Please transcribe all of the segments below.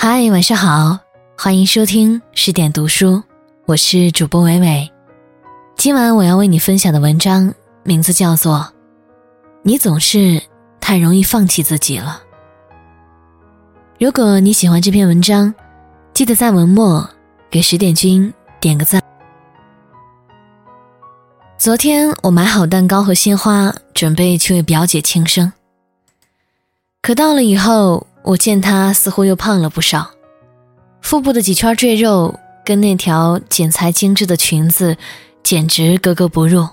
嗨，晚上好，欢迎收听十点读书，我是主播伟伟。今晚我要为你分享的文章名字叫做《你总是太容易放弃自己了》。如果你喜欢这篇文章，记得在文末给十点君点个赞。昨天我买好蛋糕和鲜花，准备去为表姐庆生。可到了以后，我见她似乎又胖了不少，腹部的几圈赘肉跟那条剪裁精致的裙子。简直格格不入，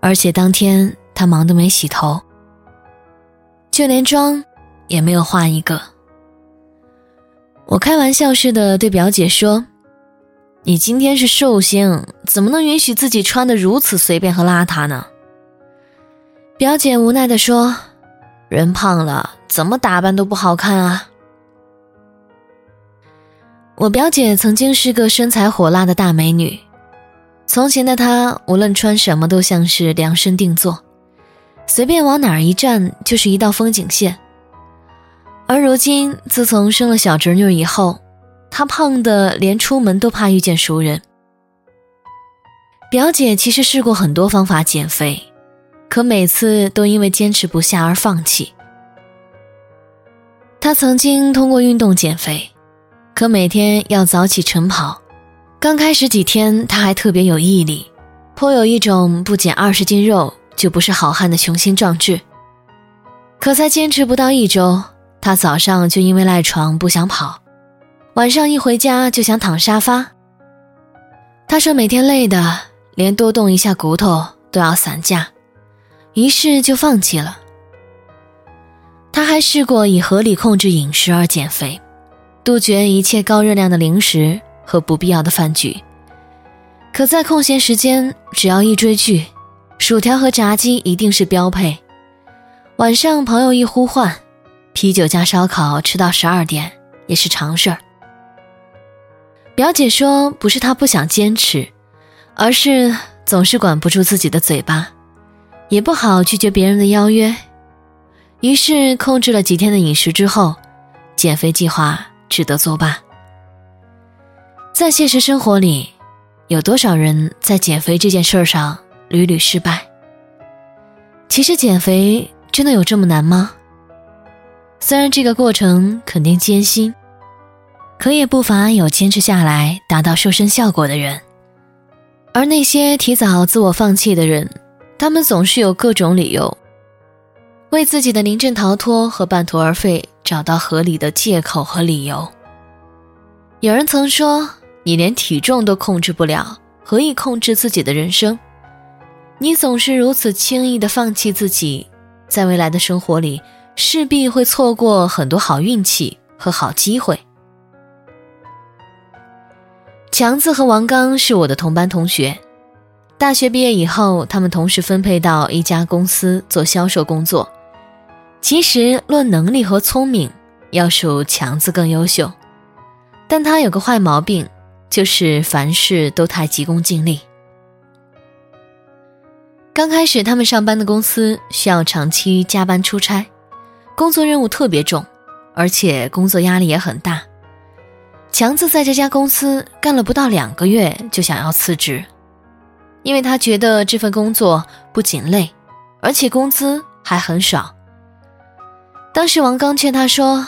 而且当天他忙得没洗头，就连妆也没有化一个。我开玩笑似的对表姐说：“你今天是寿星，怎么能允许自己穿得如此随便和邋遢呢？”表姐无奈地说：“人胖了，怎么打扮都不好看啊。”我表姐曾经是个身材火辣的大美女。从前的她，无论穿什么都像是量身定做，随便往哪儿一站就是一道风景线。而如今，自从生了小侄女以后，她胖的连出门都怕遇见熟人。表姐其实试过很多方法减肥，可每次都因为坚持不下而放弃。他曾经通过运动减肥，可每天要早起晨跑。刚开始几天，他还特别有毅力，颇有一种不减二十斤肉就不是好汉的雄心壮志。可才坚持不到一周，他早上就因为赖床不想跑，晚上一回家就想躺沙发。他说每天累的连多动一下骨头都要散架，于是就放弃了。他还试过以合理控制饮食而减肥，杜绝一切高热量的零食。和不必要的饭局，可在空闲时间，只要一追剧，薯条和炸鸡一定是标配。晚上朋友一呼唤，啤酒加烧烤吃到十二点也是常事儿。表姐说，不是她不想坚持，而是总是管不住自己的嘴巴，也不好拒绝别人的邀约，于是控制了几天的饮食之后，减肥计划只得作罢。在现实生活里，有多少人在减肥这件事上屡屡失败？其实减肥真的有这么难吗？虽然这个过程肯定艰辛，可也不乏有坚持下来达到瘦身效果的人。而那些提早自我放弃的人，他们总是有各种理由，为自己的临阵逃脱和半途而废找到合理的借口和理由。有人曾说。你连体重都控制不了，何以控制自己的人生？你总是如此轻易的放弃自己，在未来的生活里势必会错过很多好运气和好机会。强子和王刚是我的同班同学，大学毕业以后，他们同时分配到一家公司做销售工作。其实论能力和聪明，要数强子更优秀，但他有个坏毛病。就是凡事都太急功近利。刚开始，他们上班的公司需要长期加班出差，工作任务特别重，而且工作压力也很大。强子在这家公司干了不到两个月，就想要辞职，因为他觉得这份工作不仅累，而且工资还很少。当时王刚劝他说：“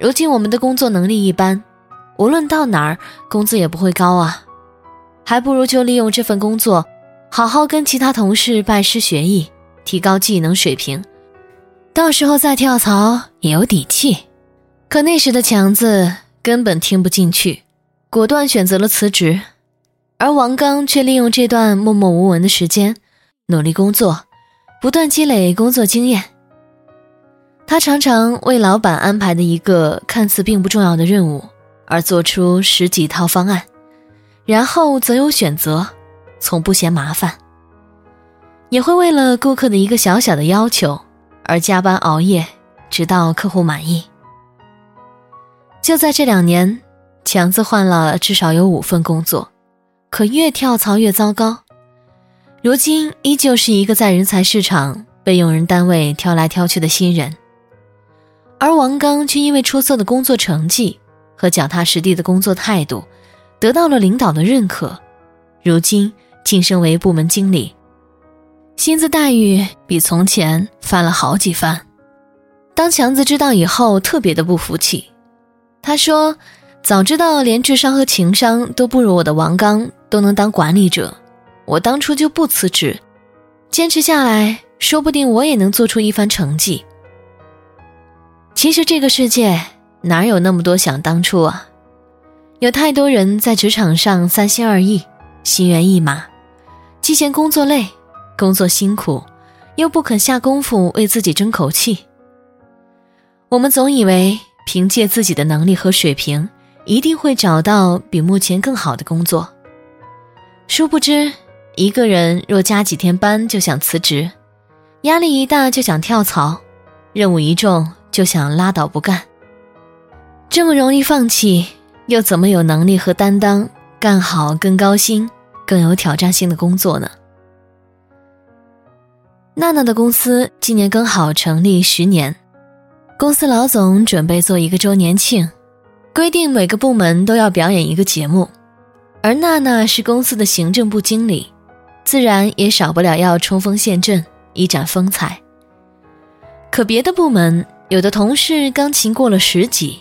如今我们的工作能力一般。”无论到哪儿，工资也不会高啊，还不如就利用这份工作，好好跟其他同事拜师学艺，提高技能水平，到时候再跳槽也有底气。可那时的强子根本听不进去，果断选择了辞职，而王刚却利用这段默默无闻的时间，努力工作，不断积累工作经验。他常常为老板安排的一个看似并不重要的任务。而做出十几套方案，然后择优选择，从不嫌麻烦。也会为了顾客的一个小小的要求而加班熬夜，直到客户满意。就在这两年，强子换了至少有五份工作，可越跳槽越糟糕。如今依旧是一个在人才市场被用人单位挑来挑去的新人，而王刚却因为出色的工作成绩。和脚踏实地的工作态度，得到了领导的认可，如今晋升为部门经理，薪资待遇比从前翻了好几番。当强子知道以后，特别的不服气，他说：“早知道连智商和情商都不如我的王刚都能当管理者，我当初就不辞职，坚持下来，说不定我也能做出一番成绩。”其实这个世界。哪有那么多想当初啊？有太多人在职场上三心二意、心猿意马，既嫌工作累、工作辛苦，又不肯下功夫为自己争口气。我们总以为凭借自己的能力和水平，一定会找到比目前更好的工作。殊不知，一个人若加几天班就想辞职，压力一大就想跳槽，任务一重就想拉倒不干。这么容易放弃，又怎么有能力和担当干好更高薪、更有挑战性的工作呢？娜娜的公司今年刚好成立十年，公司老总准备做一个周年庆，规定每个部门都要表演一个节目，而娜娜是公司的行政部经理，自然也少不了要冲锋陷阵，一展风采。可别的部门有的同事钢琴过了十级。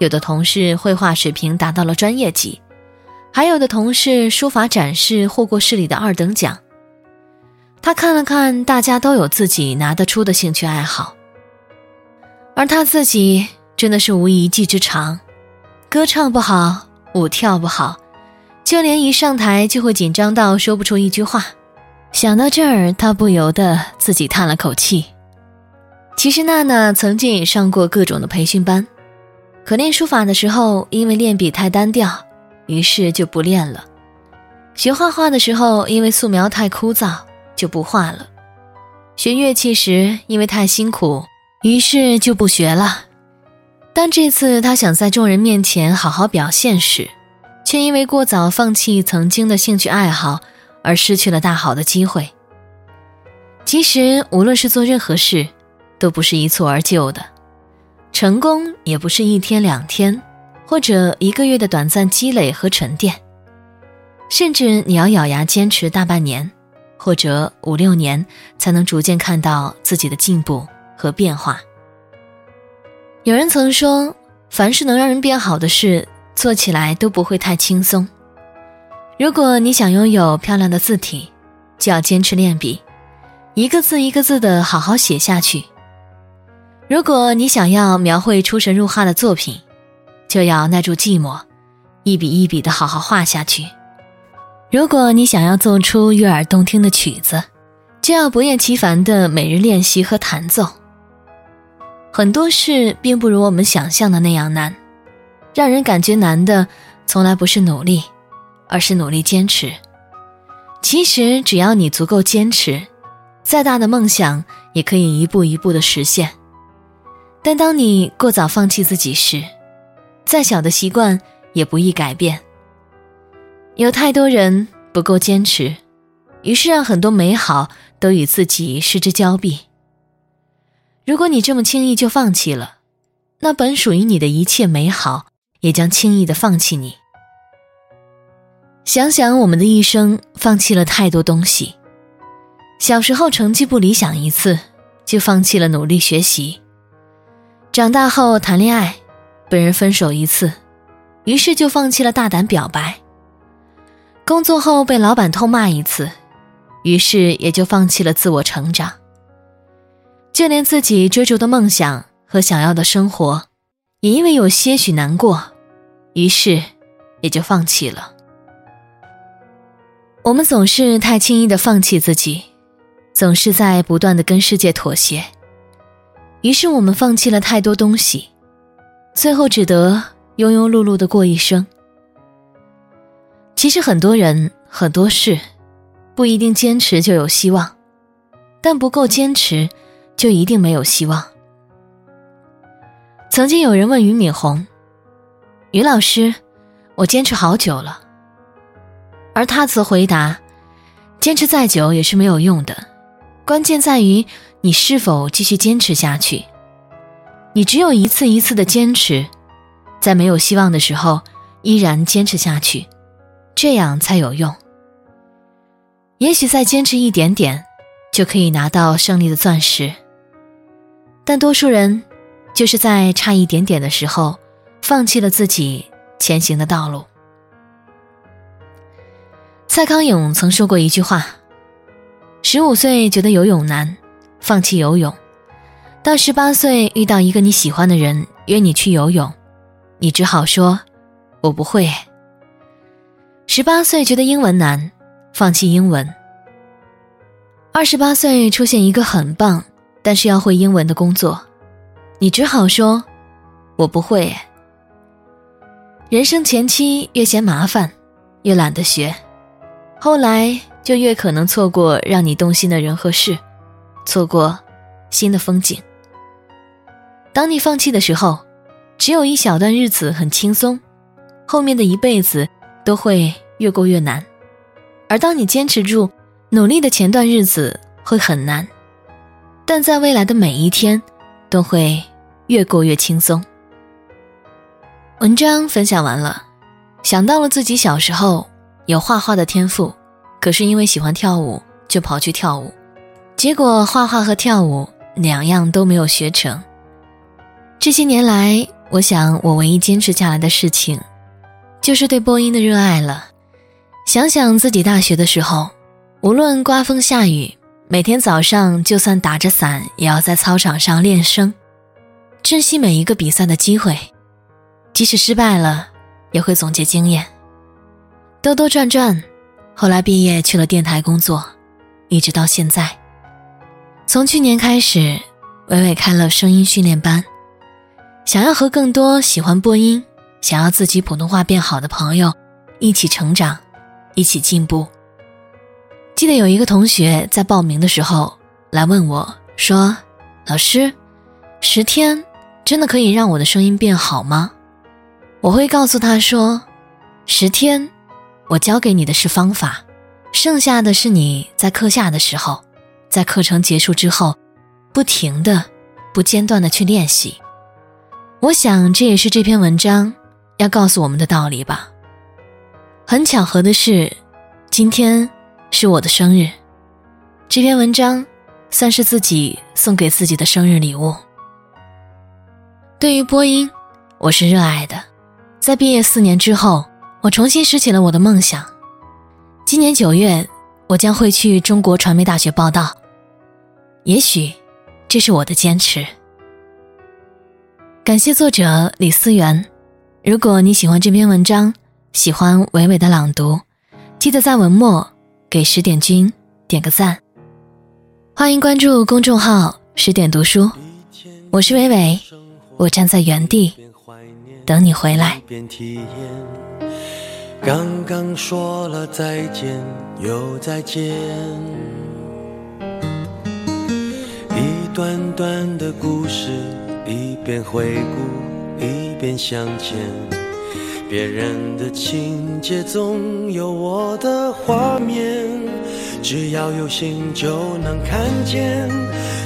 有的同事绘画水平达到了专业级，还有的同事书法展示获过市里的二等奖。他看了看，大家都有自己拿得出的兴趣爱好，而他自己真的是无一技之长，歌唱不好，舞跳不好，就连一上台就会紧张到说不出一句话。想到这儿，他不由得自己叹了口气。其实娜娜曾经也上过各种的培训班。可练书法的时候，因为练笔太单调，于是就不练了；学画画的时候，因为素描太枯燥，就不画了；学乐器时，因为太辛苦，于是就不学了。当这次他想在众人面前好好表现时，却因为过早放弃曾经的兴趣爱好，而失去了大好的机会。其实，无论是做任何事，都不是一蹴而就的。成功也不是一天两天，或者一个月的短暂积累和沉淀，甚至你要咬牙坚持大半年，或者五六年，才能逐渐看到自己的进步和变化。有人曾说，凡是能让人变好的事，做起来都不会太轻松。如果你想拥有漂亮的字体，就要坚持练笔，一个字一个字的好好写下去。如果你想要描绘出神入化的作品，就要耐住寂寞，一笔一笔的好好画下去；如果你想要奏出悦耳动听的曲子，就要不厌其烦的每日练习和弹奏。很多事并不如我们想象的那样难，让人感觉难的从来不是努力，而是努力坚持。其实只要你足够坚持，再大的梦想也可以一步一步的实现。但当你过早放弃自己时，再小的习惯也不易改变。有太多人不够坚持，于是让很多美好都与自己失之交臂。如果你这么轻易就放弃了，那本属于你的一切美好也将轻易的放弃你。想想我们的一生，放弃了太多东西。小时候成绩不理想一次，就放弃了努力学习。长大后谈恋爱，被人分手一次，于是就放弃了大胆表白。工作后被老板痛骂一次，于是也就放弃了自我成长。就连自己追逐的梦想和想要的生活，也因为有些许难过，于是也就放弃了。我们总是太轻易的放弃自己，总是在不断的跟世界妥协。于是我们放弃了太多东西，最后只得庸庸碌碌的过一生。其实很多人很多事，不一定坚持就有希望，但不够坚持，就一定没有希望。曾经有人问俞敏洪：“于老师，我坚持好久了。”而他则回答：“坚持再久也是没有用的，关键在于。”你是否继续坚持下去？你只有一次一次的坚持，在没有希望的时候依然坚持下去，这样才有用。也许再坚持一点点，就可以拿到胜利的钻石。但多数人就是在差一点点的时候，放弃了自己前行的道路。蔡康永曾说过一句话：“十五岁觉得游泳难，放弃游泳；到十八岁遇到一个你喜欢的人约你去游泳，你只好说‘我不会’。十八岁觉得英文难，放弃英文；二十八岁出现一个很棒。”但是要会英文的工作，你只好说：“我不会。”人生前期越嫌麻烦，越懒得学，后来就越可能错过让你动心的人和事，错过新的风景。当你放弃的时候，只有一小段日子很轻松，后面的一辈子都会越过越难；而当你坚持住，努力的前段日子会很难。但在未来的每一天，都会越过越轻松。文章分享完了，想到了自己小时候有画画的天赋，可是因为喜欢跳舞，就跑去跳舞，结果画画和跳舞两样都没有学成。这些年来，我想我唯一坚持下来的事情，就是对播音的热爱了。想想自己大学的时候，无论刮风下雨。每天早上，就算打着伞，也要在操场上练声，珍惜每一个比赛的机会，即使失败了，也会总结经验。兜兜转转，后来毕业去了电台工作，一直到现在。从去年开始，伟伟开了声音训练班，想要和更多喜欢播音、想要自己普通话变好的朋友一起成长，一起进步。记得有一个同学在报名的时候来问我，说：“老师，十天真的可以让我的声音变好吗？”我会告诉他说：“十天，我教给你的是方法，剩下的是你在课下的时候，在课程结束之后，不停的、不间断的去练习。”我想这也是这篇文章要告诉我们的道理吧。很巧合的是，今天。是我的生日，这篇文章算是自己送给自己的生日礼物。对于播音，我是热爱的。在毕业四年之后，我重新拾起了我的梦想。今年九月，我将会去中国传媒大学报道。也许，这是我的坚持。感谢作者李思源。如果你喜欢这篇文章，喜欢伟伟的朗读，记得在文末。给十点君点个赞，欢迎关注公众号十点读书，我是伟伟，我站在原地等你回来。刚刚说了再见又再见，一段段的故事，一边回顾一边向前。别人的情节总有我的画面，只要有心就能看见。